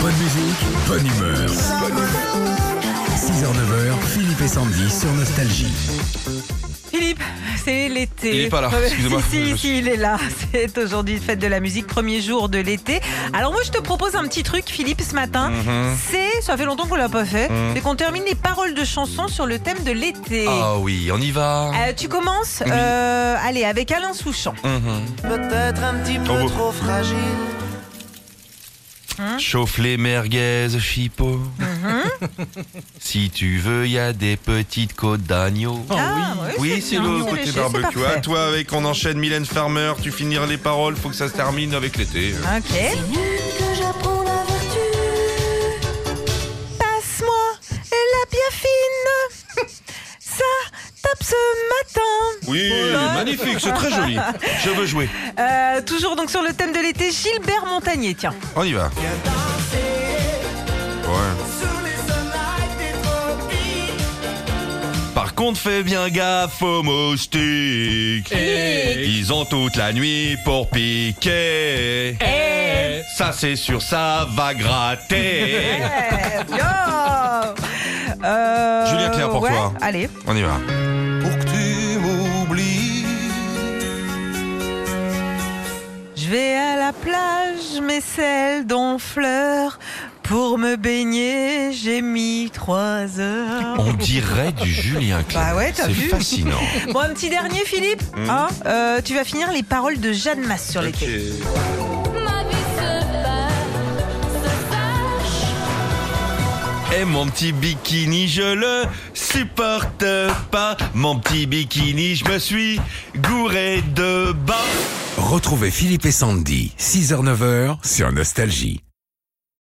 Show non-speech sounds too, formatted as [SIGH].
Bonne musique, bonne humeur. 6h-9h, Philippe et Sandy sur Nostalgie. Philippe, c'est l'été. Il est pas là, excusez-moi. Si, si, si, il est là. [LAUGHS] C'est aujourd'hui fête de la musique, premier jour de l'été. Alors moi, je te propose un petit truc, Philippe, ce matin. Mhm. C'est, ça fait longtemps qu'on l'a pas fait, Mhm. c'est qu'on termine les paroles de chansons sur le thème de l'été. Ah oui, on y va. Euh, tu commences, Oui. euh, allez, avec Alain Souchon. Mhm. Peut-être un petit peu Oh, trop fragile. Chauffe les merguez, chipot. [LAUGHS] si tu veux, il y a des petites côtes d'agneau. Ah, ouais, Oui, c'est bien, le c'est côté c'est barbecue. À toi, avec on enchaîne Mylène Farmer, tu finis les paroles, faut que ça se termine avec l'été. Ok. Oui, magnifique, c'est très joli. Je veux jouer. [LAUGHS] Euh, toujours donc sur le thème de l'été, Gilbert Montagnier, tiens. On y va. Ouais. Par contre, fais bien gaffe aux moustiques. Ils ont toute la nuit pour piquer. Ça, c'est sûr, ça va gratter. Eh. Euh, Julien Clerc pour ouais, toi. Allez. On y va. Je vais à la plage, mais celle d'Honfleur. Pour me baigner, j'ai mis trois heures. On dirait du Julien Clerc. Bah ouais, t'as C'est vu fascinant. [LAUGHS] Bon, un petit dernier, Philippe. Hmm. Hein, euh, tu vas finir les paroles de Jeanne Masse sur l'été. Et mon petit bikini, je le supporte pas. Mon petit bikini, je me suis gouré de bas. Retrouvez Philippe et Sandy, 6h-9h sur Nostalgie.